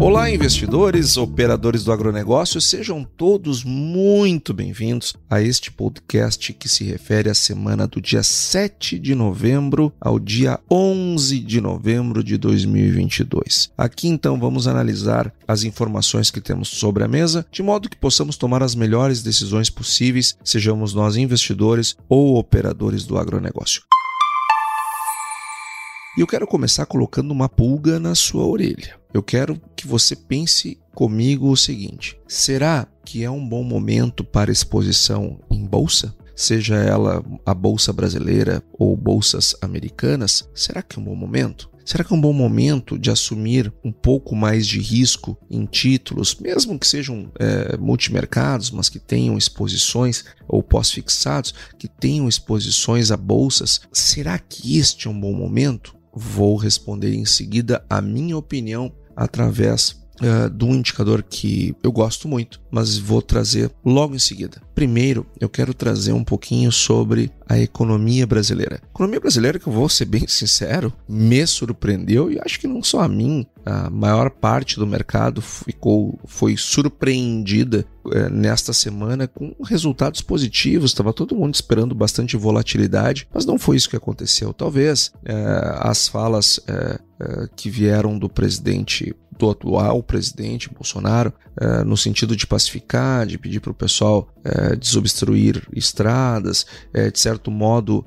Olá, investidores, operadores do agronegócio, sejam todos muito bem-vindos a este podcast que se refere à semana do dia 7 de novembro ao dia 11 de novembro de 2022. Aqui então vamos analisar as informações que temos sobre a mesa, de modo que possamos tomar as melhores decisões possíveis, sejamos nós investidores ou operadores do agronegócio. E eu quero começar colocando uma pulga na sua orelha. Eu quero que você pense comigo o seguinte: será que é um bom momento para exposição em bolsa? Seja ela a bolsa brasileira ou bolsas americanas, será que é um bom momento? Será que é um bom momento de assumir um pouco mais de risco em títulos, mesmo que sejam é, multimercados, mas que tenham exposições ou pós-fixados, que tenham exposições a bolsas? Será que este é um bom momento? Vou responder em seguida a minha opinião através uh, de um indicador que eu gosto muito, mas vou trazer logo em seguida. Primeiro, eu quero trazer um pouquinho sobre a economia brasileira. A economia brasileira, que eu vou ser bem sincero, me surpreendeu e acho que não só a mim, a maior parte do mercado ficou foi surpreendida é, nesta semana com resultados positivos. Estava todo mundo esperando bastante volatilidade, mas não foi isso que aconteceu. Talvez é, as falas é, que vieram do presidente do atual presidente Bolsonaro, no sentido de pacificar, de pedir para o pessoal desobstruir estradas, de certo modo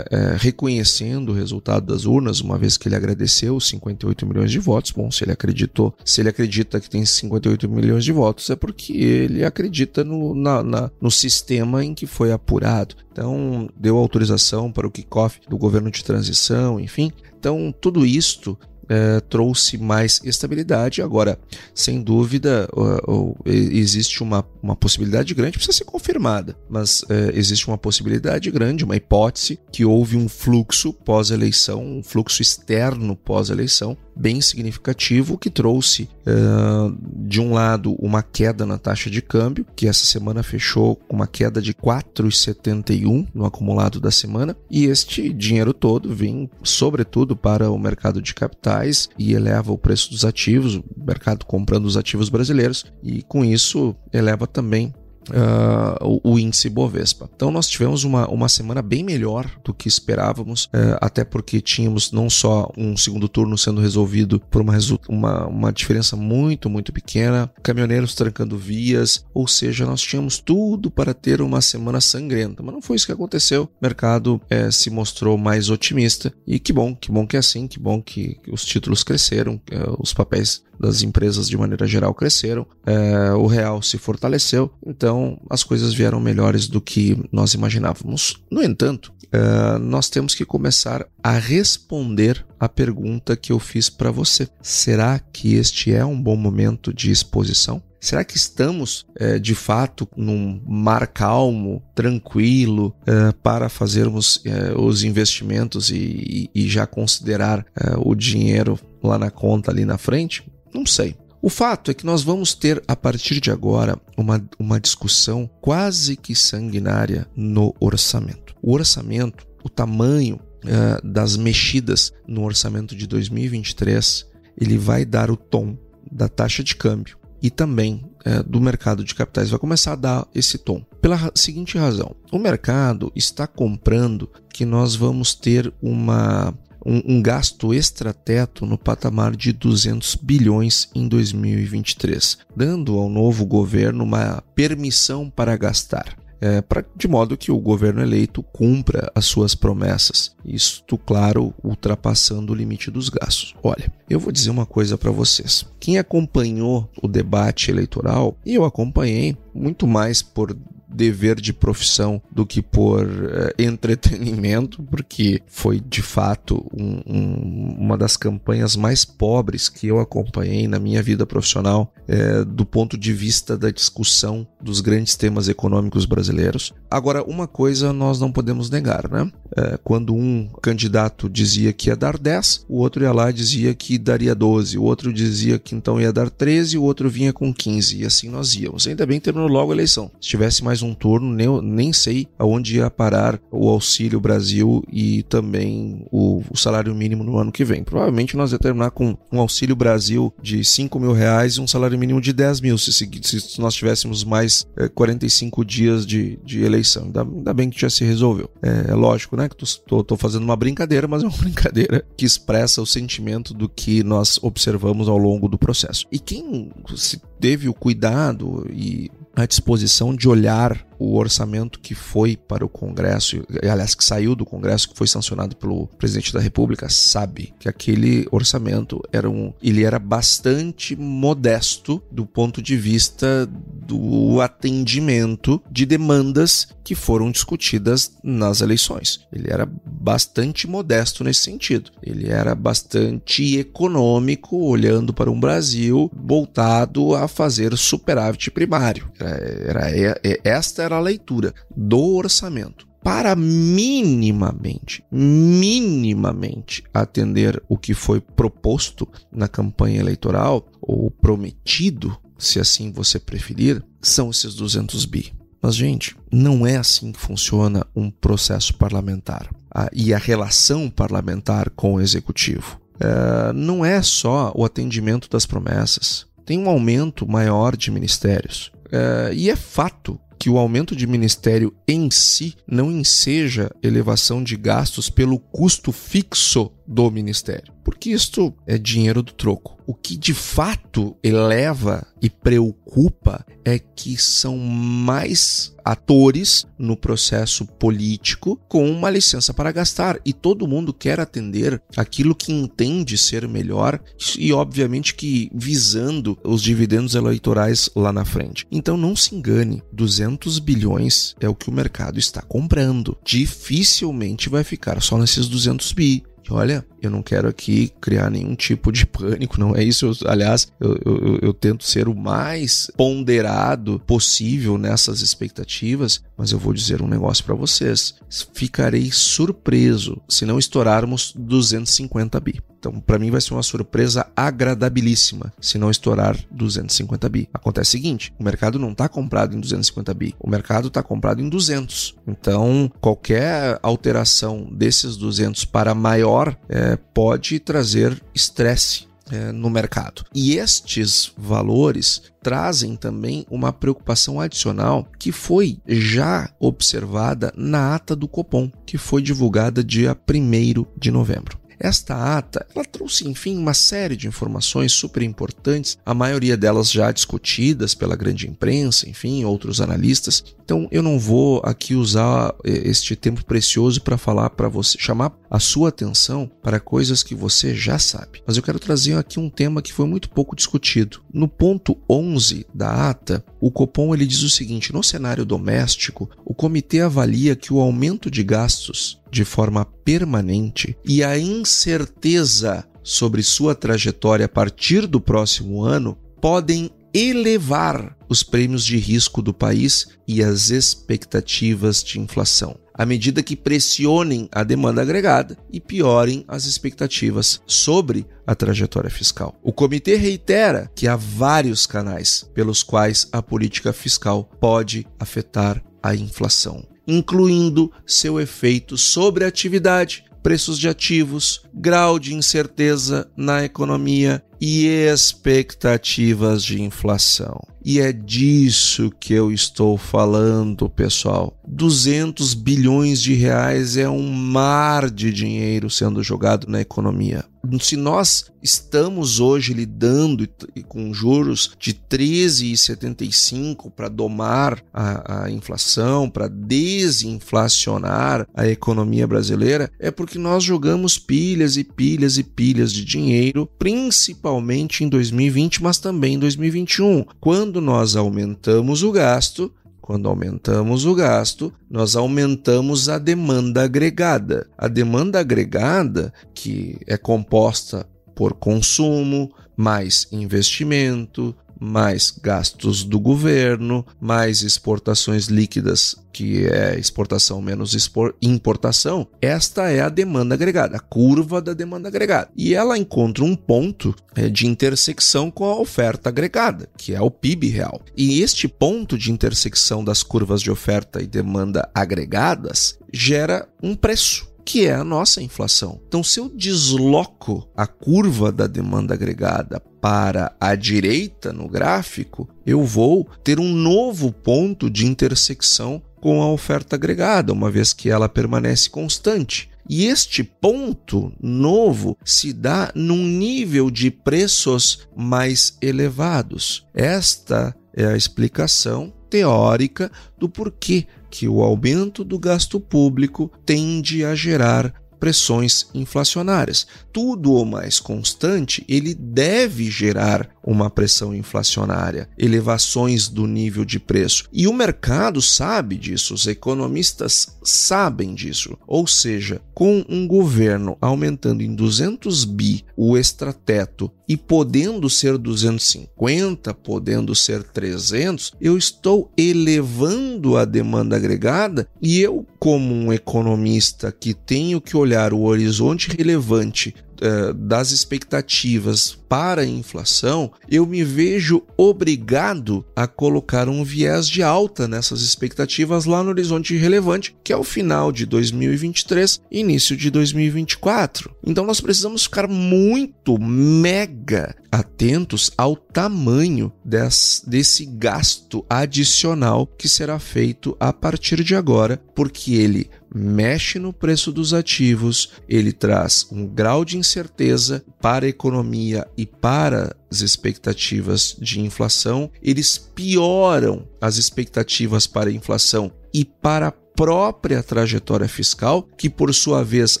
reconhecendo o resultado das urnas, uma vez que ele agradeceu os 58 milhões de votos. Bom, se ele acreditou, se ele acredita que tem 58 milhões de votos, é porque ele acredita no, na, na, no sistema em que foi apurado. Então, deu autorização para o kickoff do governo de transição, enfim. Então, tudo isto é, trouxe mais estabilidade. Agora, sem dúvida, uh, uh, existe uma, uma possibilidade grande, precisa ser confirmada, mas uh, existe uma possibilidade grande, uma hipótese, que houve um fluxo pós-eleição, um fluxo externo pós-eleição, bem significativo que trouxe, uh, de um lado, uma queda na taxa de câmbio, que essa semana fechou com uma queda de 4,71 no acumulado da semana, e este dinheiro todo vem, sobretudo, para o mercado de capitais e eleva o preço dos ativos, o mercado comprando os ativos brasileiros, e com isso eleva também Uh, o, o, índice Bovespa. Então nós tivemos uma, uma semana bem melhor do que esperávamos, uh, até porque tínhamos não só um segundo turno sendo resolvido por uma, uma, uma diferença muito, muito pequena, caminhoneiros trancando vias, ou seja, nós tínhamos tudo para ter uma semana sangrenta, mas não foi isso que aconteceu. O mercado uh, se mostrou mais otimista e que bom, que bom que é assim, que bom que, os títulos cresceram, os papéis das empresas de maneira geral cresceram, é, o real se fortaleceu, então as coisas vieram melhores do que nós imaginávamos. No entanto, é, nós temos que começar a responder a pergunta que eu fiz para você: será que este é um bom momento de exposição? Será que estamos é, de fato num mar calmo, tranquilo, é, para fazermos é, os investimentos e, e já considerar é, o dinheiro lá na conta ali na frente? Não sei. O fato é que nós vamos ter, a partir de agora, uma, uma discussão quase que sanguinária no orçamento. O orçamento, o tamanho uh, das mexidas no orçamento de 2023, ele vai dar o tom da taxa de câmbio e também uh, do mercado de capitais. Vai começar a dar esse tom. Pela seguinte razão: o mercado está comprando que nós vamos ter uma um, um gasto extrateto no patamar de 200 bilhões em 2023, dando ao novo governo uma permissão para gastar. É, pra, de modo que o governo eleito cumpra as suas promessas. Isto, claro, ultrapassando o limite dos gastos. Olha, eu vou dizer uma coisa para vocês. Quem acompanhou o debate eleitoral, e eu acompanhei muito mais por dever de profissão do que por uh, entretenimento, porque foi de fato um, um, uma das campanhas mais pobres que eu acompanhei na minha vida profissional, uh, do ponto de vista da discussão dos grandes temas econômicos brasileiros. Agora, uma coisa nós não podemos negar, né? Uh, quando um candidato dizia que ia dar 10, o outro ia lá e dizia que daria 12, o outro dizia que então ia dar 13, o outro vinha com 15, e assim nós íamos. Ainda bem terminou logo a eleição. Se tivesse mais um turno, nem, nem sei aonde ia parar o Auxílio Brasil e também o, o salário mínimo no ano que vem. Provavelmente nós ia terminar com um Auxílio Brasil de 5 mil reais e um salário mínimo de 10 mil, se, se nós tivéssemos mais é, eh, 45 dias de, de eleição. Ainda, ainda, bem que já se resolveu. É, é lógico, né, que estou fazendo uma brincadeira, mas é uma brincadeira que expressa o sentimento do que nós observamos ao longo do processo. E quem se teve o cuidado e a disposição de olhar o orçamento que foi para o Congresso, aliás, que saiu do Congresso, que foi sancionado pelo presidente da República, sabe que aquele orçamento era um, ele era bastante modesto do ponto de vista do atendimento de demandas que foram discutidas nas eleições. Ele era bastante modesto nesse sentido. Ele era bastante econômico, olhando para um Brasil voltado a fazer superávit primário. Era, era, esta era a leitura do orçamento para minimamente, minimamente atender o que foi proposto na campanha eleitoral ou prometido, se assim você preferir, são esses 200 bi. Mas, gente, não é assim que funciona um processo parlamentar a, e a relação parlamentar com o executivo. É, não é só o atendimento das promessas, tem um aumento maior de ministérios. É, e é fato que o aumento de ministério em si não enseja elevação de gastos pelo custo fixo do ministério, porque isto é dinheiro do troco. O que de fato eleva e preocupa é que são mais atores no processo político com uma licença para gastar e todo mundo quer atender aquilo que entende ser melhor e obviamente que visando os dividendos eleitorais lá na frente. Então não se engane, 200 bilhões é o que o mercado está comprando. Dificilmente vai ficar só nesses 200 bi olha, eu não quero aqui criar nenhum tipo de pânico, não é isso. Eu, aliás, eu, eu, eu, tento ser o mais ponderado possível nessas expectativas, mas eu vou dizer um negócio para vocês. Ficarei surpreso se não estourarmos 250 bi. Então, para mim vai ser uma surpresa agradabilíssima se não estourar 250 bi. Acontece o seguinte, o mercado não está comprado em 250 bi, o mercado está comprado em 200. Então, qualquer alteração desses 200 para maior é, pode trazer estresse é, no mercado. E estes valores trazem também uma preocupação adicional que foi já observada na ata do Copom, que foi divulgada dia 1 de novembro. Esta ata, ela trouxe, enfim, uma série de informações super importantes, a maioria delas já discutidas pela grande imprensa, enfim, outros analistas. Então, eu não vou aqui usar eh, este tempo precioso para falar para você, chamar a sua atenção para coisas que você já sabe. Mas eu quero trazer aqui um tema que foi muito pouco discutido. No ponto 11 da ata, o Copom ele diz o seguinte: no cenário doméstico, o comitê avalia que o aumento de gastos de forma permanente e a incerteza sobre sua trajetória a partir do próximo ano podem elevar os prêmios de risco do país e as expectativas de inflação, à medida que pressionem a demanda agregada e piorem as expectativas sobre a trajetória fiscal. O comitê reitera que há vários canais pelos quais a política fiscal pode afetar a inflação incluindo seu efeito sobre a atividade, preços de ativos, grau de incerteza na economia e expectativas de inflação. E é disso que eu estou falando, pessoal. 200 bilhões de reais é um mar de dinheiro sendo jogado na economia. Se nós estamos hoje lidando com juros de 13,75 para domar a, a inflação, para desinflacionar a economia brasileira, é porque nós jogamos pilhas e pilhas e pilhas de dinheiro, principalmente em 2020, mas também em 2021, quando nós aumentamos o gasto quando aumentamos o gasto, nós aumentamos a demanda agregada. A demanda agregada, que é composta por consumo, mais investimento, mais gastos do governo, mais exportações líquidas, que é exportação menos importação. Esta é a demanda agregada, a curva da demanda agregada. E ela encontra um ponto é, de intersecção com a oferta agregada, que é o PIB real. E este ponto de intersecção das curvas de oferta e demanda agregadas gera um preço que é a nossa inflação. Então, se eu desloco a curva da demanda agregada para a direita no gráfico, eu vou ter um novo ponto de intersecção com a oferta agregada, uma vez que ela permanece constante. E este ponto novo se dá num nível de preços mais elevados. Esta é a explicação teórica do porquê que o aumento do gasto público tende a gerar pressões inflacionárias. Tudo o mais constante, ele deve gerar uma pressão inflacionária, elevações do nível de preço. E o mercado sabe disso, os economistas sabem disso. Ou seja, com um governo aumentando em 200 bi o extrateto e podendo ser 250, podendo ser 300, eu estou elevando a demanda agregada e eu, como um economista que tenho que olhar o horizonte relevante eh, das expectativas para a inflação, eu me vejo obrigado a colocar um viés de alta nessas expectativas lá no horizonte relevante, que é o final de 2023 início de 2024. Então nós precisamos ficar muito mega atentos ao tamanho des, desse gasto adicional que será feito a partir de agora, porque ele mexe no preço dos ativos, ele traz um grau de incerteza para a economia e para as expectativas de inflação, eles pioram as expectativas para a inflação e para a própria trajetória fiscal, que por sua vez,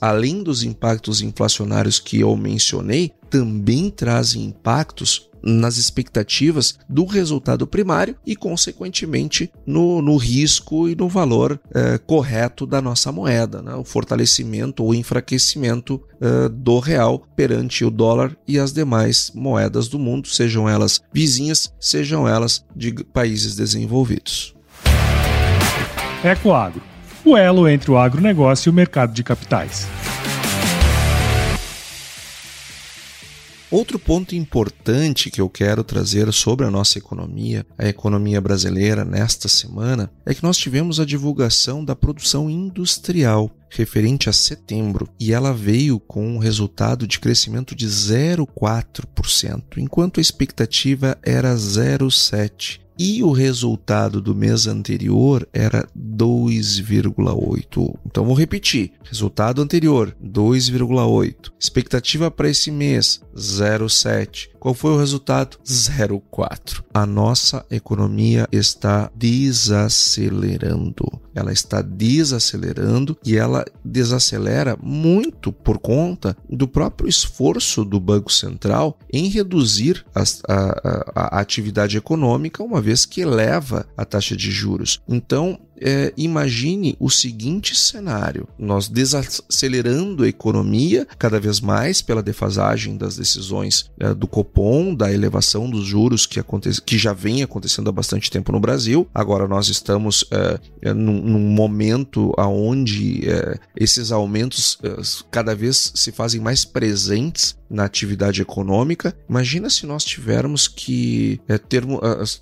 além dos impactos inflacionários que eu mencionei, também trazem impactos nas expectativas do resultado primário e, consequentemente, no, no risco e no valor é, correto da nossa moeda, né? o fortalecimento ou enfraquecimento é, do real perante o dólar e as demais moedas do mundo, sejam elas vizinhas, sejam elas de países desenvolvidos. Ecoagro o elo entre o agronegócio e o mercado de capitais. Outro ponto importante que eu quero trazer sobre a nossa economia, a economia brasileira, nesta semana, é que nós tivemos a divulgação da produção industrial referente a setembro e ela veio com um resultado de crescimento de 0,4%, enquanto a expectativa era 0,7% e o resultado do mês anterior era 2,8. Então vou repetir: resultado anterior 2,8. Expectativa para esse mês 0,7. Qual foi o resultado? 0,4. A nossa economia está desacelerando. Ela está desacelerando e ela desacelera muito por conta do próprio esforço do Banco Central em reduzir a, a, a atividade econômica, uma vez que eleva a taxa de juros. Então, é, imagine o seguinte cenário: nós desacelerando a economia cada vez mais pela defasagem das decisões é, do Copom, da elevação dos juros que, acontece, que já vem acontecendo há bastante tempo no Brasil. Agora nós estamos é, é num, num, momento onde é, esses aumentos é, cada vez se fazem mais presentes na atividade econômica. Imagina se nós tivermos que é, ter,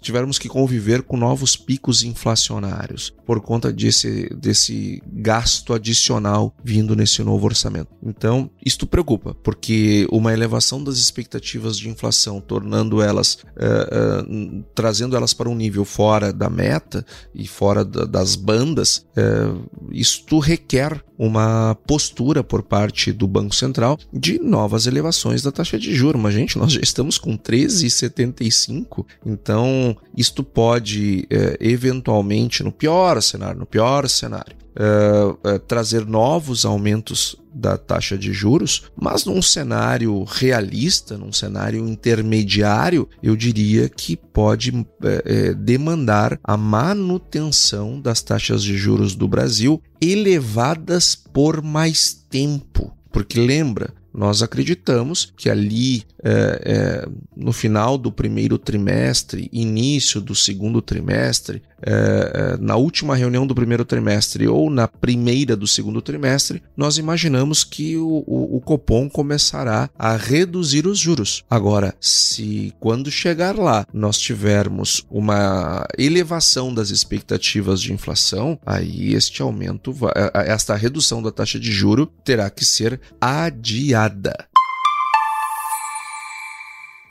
tivermos que conviver com novos picos inflacionários por conta desse, desse gasto adicional vindo nesse novo orçamento. Então, isto preocupa, porque uma elevação das expectativas de inflação, tornando elas, uh, trazendo elas para um nível fora da meta e fora da, das bandas, uh, isto requer uma postura por parte do Banco Central de novas elevações da taxa de juros. Mas, gente, nós já estamos com 13,75, então isto pode, é, eventualmente, no pior cenário, no pior cenário, é, é, trazer novos aumentos da taxa de juros, mas num cenário realista, num cenário intermediário, eu diria que pode é, é, demandar a manutenção das taxas de juros do Brasil elevadas por mais tempo. Porque lembra, nós acreditamos que ali é, é, no final do primeiro trimestre, início do segundo trimestre, é, na última reunião do primeiro trimestre ou na primeira do segundo trimestre, nós imaginamos que o, o, o Copom começará a reduzir os juros. Agora, se quando chegar lá nós tivermos uma elevação das expectativas de inflação, aí este aumento, esta redução da taxa de juro terá que ser adiada.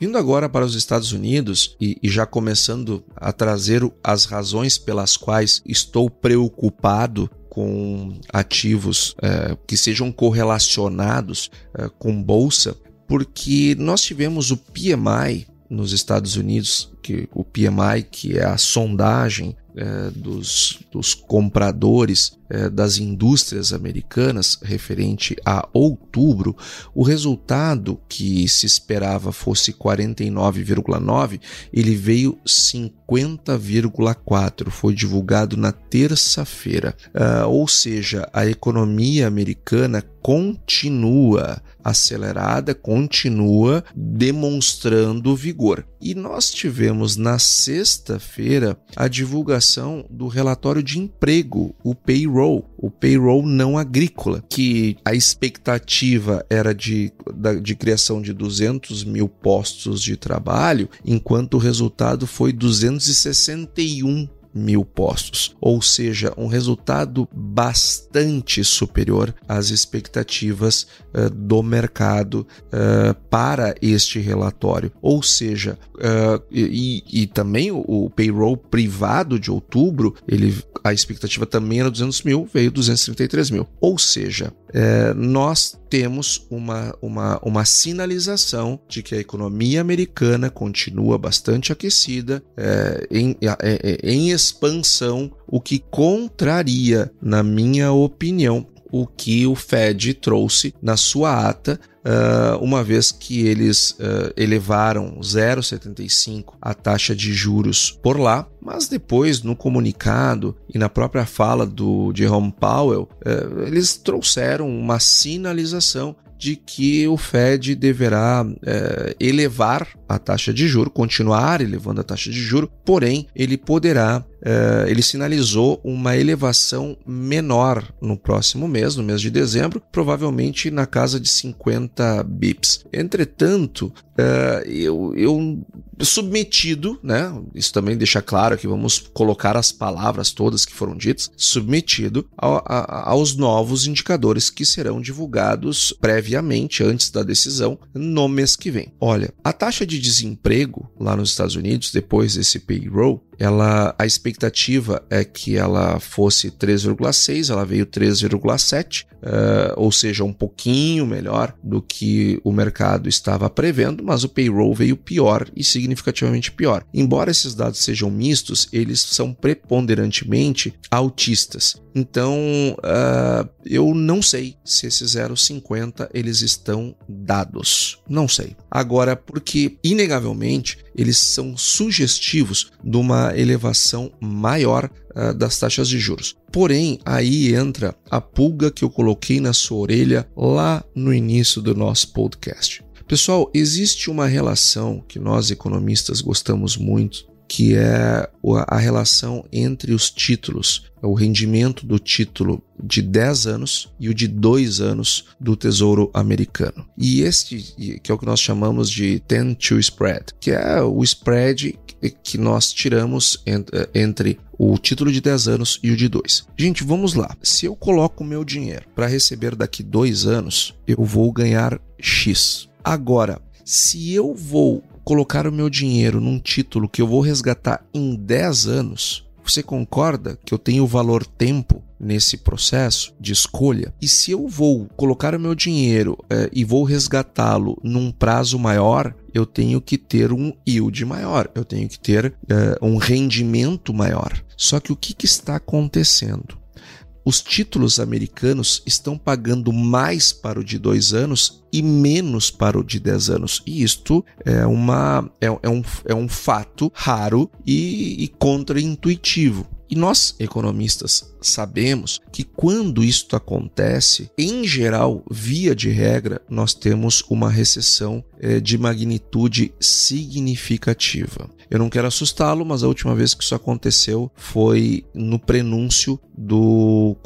Indo agora para os Estados Unidos e, e, já começando a trazer as razões pelas quais estou preocupado com ativos é, que sejam correlacionados é, com bolsa, porque nós tivemos o PMI nos Estados Unidos, que o PMI, que é a sondagem é, dos, dos, compradores das indústrias americanas referente a outubro, o resultado que se esperava fosse 49,9, ele veio 50,4. Foi divulgado na terça-feira. Uh, ou seja, a economia americana continua acelerada, continua demonstrando vigor. E nós tivemos na sexta-feira a divulgação do relatório de emprego, o payroll, o payroll não agrícola, que a expectativa era de, de criação de 200 mil postos de trabalho, enquanto o resultado foi 261 mil postos, ou seja, um resultado bastante superior às expectativas uh, do mercado uh, para este relatório. Ou seja, uh, e, e, também o, o, payroll privado de outubro, ele, a expectativa também era 200 mil, veio 233 mil. Ou seja, nós temos uma, uma, uma sinalização de que a economia americana continua bastante aquecida, é, em, é, é, em expansão, o que contraria, na minha opinião, o que o Fed trouxe na sua ata, uh, uma vez que eles uh, elevaram 0,75 a taxa de juros por lá, mas depois no comunicado e na própria fala do Jerome Powell, uh, eles trouxeram uma sinalização de que o Fed deverá é, elevar a taxa de juro, continuar elevando a taxa de juro, porém ele poderá Uh, ele sinalizou uma elevação menor no próximo mês, no mês de dezembro, provavelmente na casa de 50 bips. Entretanto, uh, eu, eu submetido, né? Isso também deixa claro que vamos colocar as palavras todas que foram ditas, submetido a, a, aos novos indicadores que serão divulgados previamente, antes da decisão, no mês que vem. Olha, a taxa de desemprego lá nos Estados Unidos, depois desse payroll, ela a expectativa é que ela fosse 3,6, ela veio 3,7, uh, eh, ou seja, um pouquinho melhor do que o mercado estava prevendo, mas o payroll veio pior e significativamente pior. Embora esses dados sejam mistos, eles são preponderantemente autistas. Então, uh, eu não sei se esses 0,50 eles estão dados. Não sei. Agora, porque inegavelmente eles são sugestivos de uma elevação maior uh, das taxas de juros. Porém, aí entra a pulga que eu coloquei na sua orelha lá no início do nosso podcast. Pessoal, existe uma relação que nós economistas gostamos muito que é a relação entre os títulos, o rendimento do título de 10 anos e o de 2 anos do Tesouro Americano. E este, que é o que nós chamamos de 10 to spread, que é o spread que nós tiramos entre o título de 10 anos e o de 2. Gente, vamos lá. Se eu coloco o meu dinheiro para receber daqui 2 anos, eu vou ganhar X. Agora, se eu vou colocar o meu dinheiro num título que eu vou resgatar em 10 anos, Você concorda que eu tenho valor tempo nesse processo de escolha? E se eu vou colocar o meu dinheiro é, e vou resgatá-lo num prazo maior, eu tenho que ter um yield maior, eu tenho que ter é, um rendimento maior. Só que o que, que está acontecendo? Os títulos americanos estão pagando mais para o de dois anos e menos para o de dez anos. E isto é, uma, é, é um, é um fato raro e, e contraintuitivo. E nós, economistas, sabemos que quando isto acontece, em geral, via de regra, nós temos uma recessão eh, de magnitude significativa. Eu não quero assustá-lo, mas a última vez que isso aconteceu foi no prenúncio do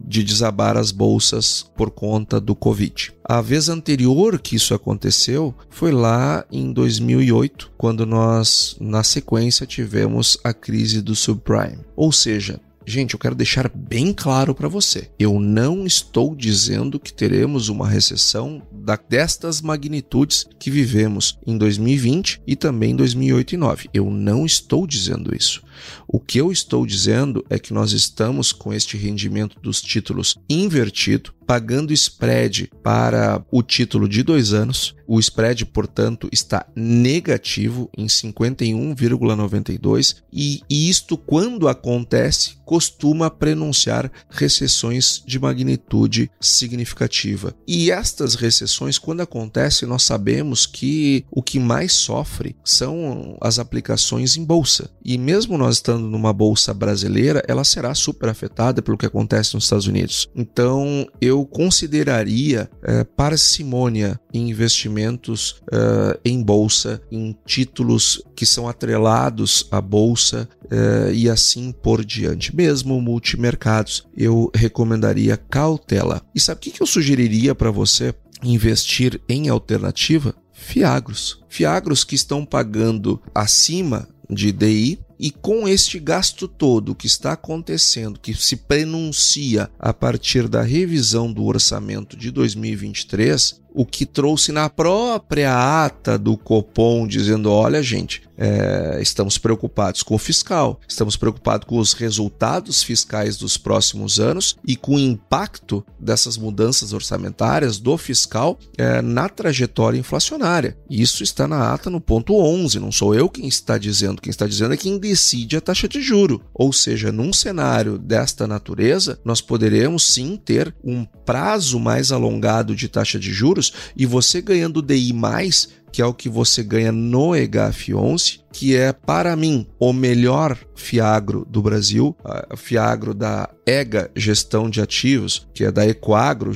de desabar as bolsas por conta do Covid. A vez anterior que isso aconteceu foi lá em 2008, quando nós, na sequência, tivemos a crise do subprime. Ou seja, Gente, eu quero deixar bem claro para você. Eu não estou dizendo que teremos uma recessão da, destas magnitudes que vivemos em 2020 e também em 2008 e 2009. Eu não estou dizendo isso. O que eu estou dizendo é que nós estamos com este rendimento dos títulos invertido, pagando spread para o título de dois anos. O spread, portanto, está negativo em 51,92 e isto, quando acontece, costuma prenunciar recessões de magnitude significativa. E estas recessões, quando acontecem, nós sabemos que o que mais sofre são as aplicações em bolsa. E mesmo nós estando numa bolsa brasileira, ela será super afetada pelo que acontece nos Estados Unidos. Então, eu consideraria é, parcimônia em investimentos é, em bolsa, em títulos que são atrelados à bolsa é, e assim por diante. Mesmo multimercados, eu recomendaria cautela. E sabe o que eu sugeriria para você investir em alternativa? Fiagros. Fiagros que estão pagando acima de DI e com este gasto todo que está acontecendo, que se prenuncia a partir da revisão do orçamento de 2023, o que trouxe na própria ata do Copom dizendo: olha, gente, é, estamos preocupados com o fiscal, estamos preocupados com os resultados fiscais dos próximos anos e com o impacto dessas mudanças orçamentárias do fiscal é, na trajetória inflacionária. Isso está na ata no ponto 11, não sou eu quem está dizendo, quem está dizendo é quem decide a taxa de juro. Ou seja, num cenário desta natureza, nós poderemos sim ter um prazo mais alongado de taxa de juros e você ganhando DI mais que é o que você ganha no EGAF 11, que é, para mim, o melhor Fiagro do Brasil, Fiagro da EGA Gestão de Ativos, que é da Ecoagro,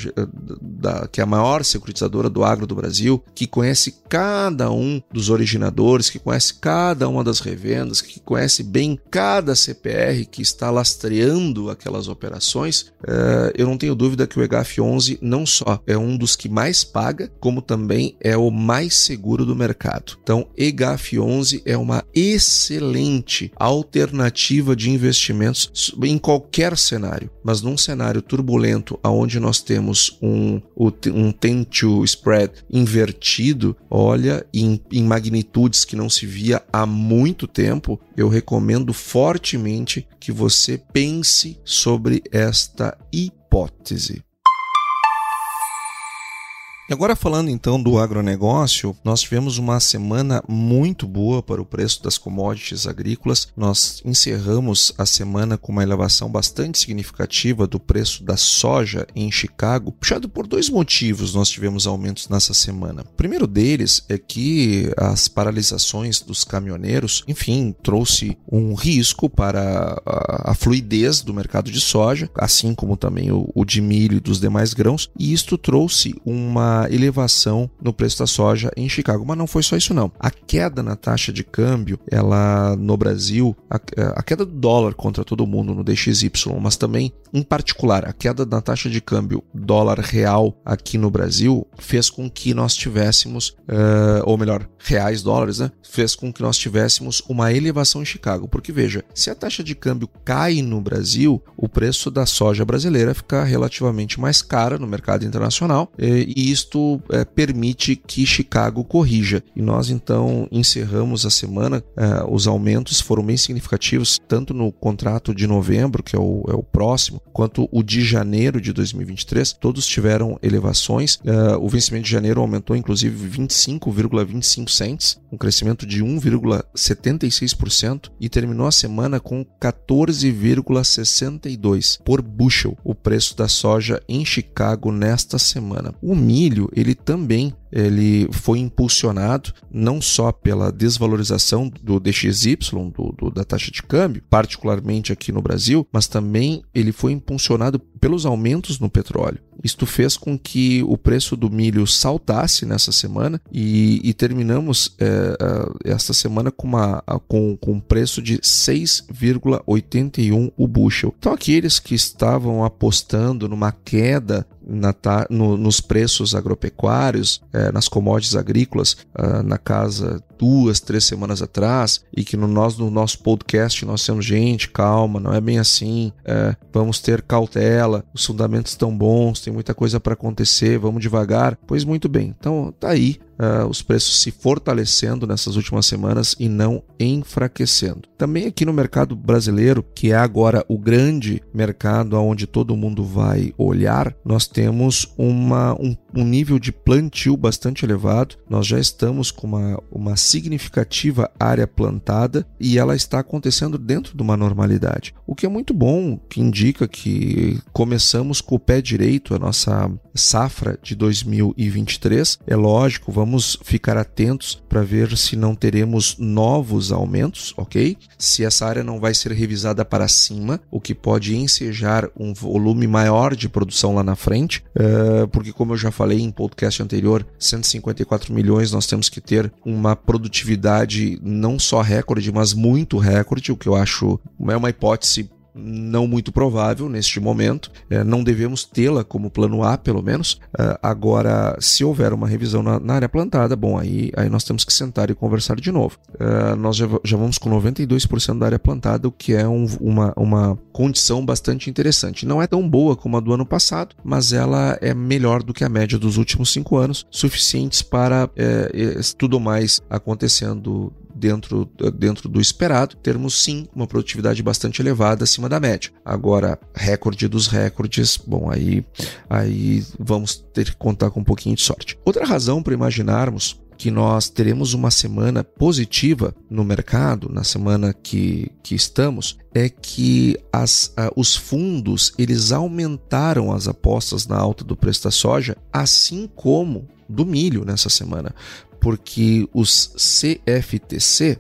da, que é a maior securitizadora do agro do Brasil, que conhece cada um dos originadores, que conhece cada uma das revendas, que conhece bem cada CPR que está lastreando aquelas operações, é, eu não tenho dúvida que o EGAF 11 não só é um dos que mais paga, como também é o mais seguro do mercado. Então, EGAF 11 é uma excelente alternativa de investimentos em qualquer cenário, mas num cenário turbulento, onde nós temos um, um tend to spread invertido, olha, em, em magnitudes que não se via há muito tempo, eu recomendo fortemente que você pense sobre esta hipótese. E agora falando então do agronegócio, nós tivemos uma semana muito boa para o preço das commodities agrícolas. Nós encerramos a semana com uma elevação bastante significativa do preço da soja em Chicago, puxado por dois motivos nós tivemos aumentos nessa semana. O primeiro deles é que as paralisações dos caminhoneiros, enfim, trouxe um risco para a, a fluidez do mercado de soja, assim como também o, o de milho e dos demais grãos, e isto trouxe uma elevação no preço da soja em Chicago. Mas não foi só isso não. A queda na taxa de câmbio, ela no Brasil, a, a queda do dólar contra todo mundo no DXY, mas também, em particular, a queda na taxa de câmbio dólar real aqui no Brasil fez com que nós tivéssemos, uh, ou melhor, reais dólares, né? Fez com que nós tivéssemos uma elevação em Chicago. Porque veja, se a taxa de câmbio cai no Brasil, o preço da soja brasileira fica relativamente mais cara no mercado internacional e, e isso isto é, permite que Chicago corrija. E nós então encerramos a semana, é, os aumentos foram bem significativos, tanto no contrato de novembro, que é o, é o próximo, quanto o de janeiro de 2023, todos tiveram elevações. É, o vencimento de janeiro aumentou inclusive 25,25 cents, um crescimento de 1,76% e terminou a semana com 14,62 por bushel o preço da soja em Chicago nesta semana. O milho, ele também ele foi impulsionado não só pela desvalorização do DXY, do, do, da taxa de câmbio, particularmente aqui no Brasil, mas também ele foi impulsionado pelos aumentos no petróleo. Isto fez com que o preço do milho saltasse nessa semana e, e terminamos é, esta semana com, uma, com, com um preço de 6,81 o bushel. Então, aqueles que estavam apostando numa queda na, no, nos preços agropecuários, é, nas commodities agrícolas, uh, na casa duas, três semanas atrás, e que no, nós, no nosso podcast nós temos gente, calma, não é bem assim, é, vamos ter cautela, os fundamentos estão bons, tem muita coisa para acontecer, vamos devagar. Pois muito bem, então tá aí uh, os preços se fortalecendo nessas últimas semanas e não enfraquecendo. Também aqui no mercado brasileiro, que é agora o grande mercado aonde todo mundo vai olhar, nós temos uma, um, um nível de plantio bastante elevado. Nós já estamos com uma, uma significativa área plantada e ela está acontecendo dentro de uma normalidade. O que é muito bom, que indica que começamos com o pé direito a nossa safra de 2023. É lógico, vamos ficar atentos para ver se não teremos novos aumentos, ok? Se essa área não vai ser revisada para cima, o que pode ensejar um volume maior de produção lá na frente, uh, porque, como eu já falei em podcast anterior, 154 milhões nós temos que ter uma produtividade não só recorde, mas muito recorde, o que eu acho é uma hipótese não muito provável neste momento. É, não devemos tê-la como plano A, pelo menos. É, agora, se houver uma revisão na, na, área plantada, bom, aí, aí nós temos que sentar e conversar de novo. É, nós já, já vamos com 92% da área plantada, o que é um, uma, uma condição bastante interessante. Não é tão boa como a do ano passado, mas ela é melhor do que a média dos últimos cinco anos, suficientes para é, é tudo mais acontecendo dentro, dentro do esperado, termos sim uma produtividade bastante elevada acima da média. Agora, recorde dos recordes, bom, aí, aí vamos ter que contar com um pouquinho de sorte. Outra razão para imaginarmos que nós teremos uma semana positiva no mercado, na semana que, que estamos, é que as, os fundos eles aumentaram as apostas na alta do preço da soja, assim como do milho nessa semana porque os CFTC,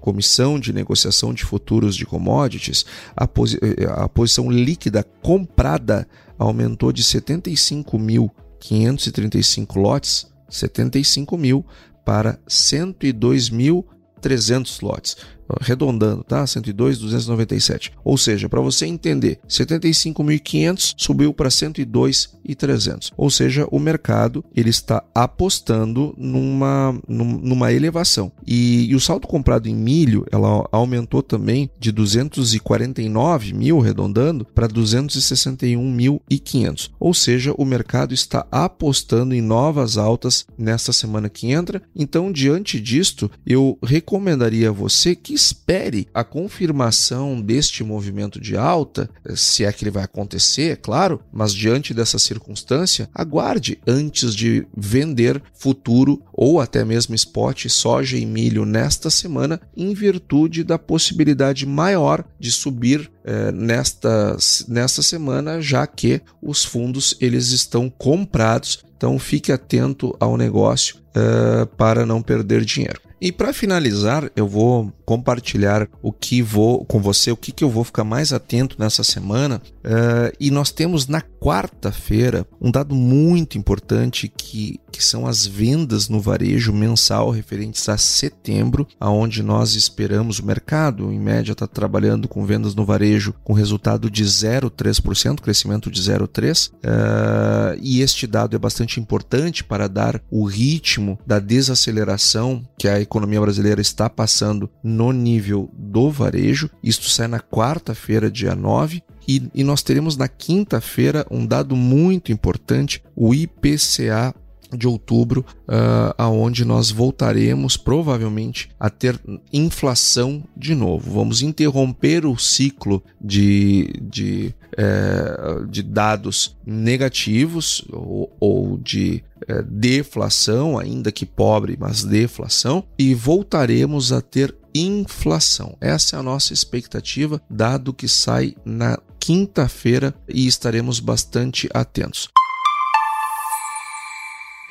Comissão de Negociação de Futuros de Commodities, a, posi a posição líquida comprada aumentou de 75.535 lotes, 75 mil, para 102.300 lotes arredondando, tá? 102,297. Ou seja, para você entender, 75.500 subiu para 102,300. Ou seja, o mercado ele está apostando numa, numa elevação. E, e o saldo comprado em milho, ela aumentou também de 249 mil, arredondando, para 261.500. Ou seja, o mercado está apostando em novas altas nesta semana que entra. Então, diante disto, eu recomendaria a você que espere a confirmação deste movimento de alta, se é que ele vai acontecer, é claro, mas diante dessa circunstância, aguarde antes de vender futuro ou até mesmo spot soja e milho nesta semana, em virtude da possibilidade maior de subir eh, nesta, nesta semana, já que os fundos eles estão comprados. Então fique atento ao negócio uh, para não perder dinheiro. E para finalizar, eu vou compartilhar o que vou com você, o que, que eu vou ficar mais atento nessa semana. Uh, e nós temos na quarta-feira um dado muito importante que, que são as vendas no varejo mensal referentes a setembro, aonde nós esperamos o mercado, em média, está trabalhando com vendas no varejo com resultado de 0,3%, crescimento de 0,3%. Uh, e este dado é bastante importante para dar o ritmo da desaceleração que a economia brasileira está passando no nível do varejo. Isto sai na quarta-feira, dia 9. E, e nós teremos na quinta-feira um dado muito importante, o IPCA de outubro, uh, aonde nós voltaremos provavelmente a ter inflação de novo. Vamos interromper o ciclo de, de, é, de dados negativos ou, ou de é, deflação, ainda que pobre, mas deflação, e voltaremos a ter inflação. Essa é a nossa expectativa, dado que sai na quinta-feira e estaremos bastante atentos.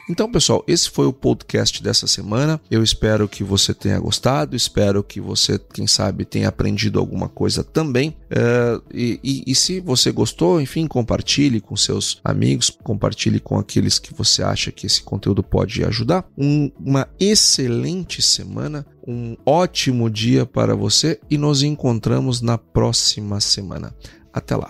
Então, pessoal, esse foi o podcast dessa semana. Eu espero que você tenha gostado, espero que você, quem sabe, tenha aprendido alguma coisa também. Uh, e, e, e, se você gostou, enfim, compartilhe com seus amigos, compartilhe com aqueles que você acha que esse conteúdo pode ajudar. Um, uma excelente semana, um ótimo dia para você e nos encontramos na próxima semana. Até lá.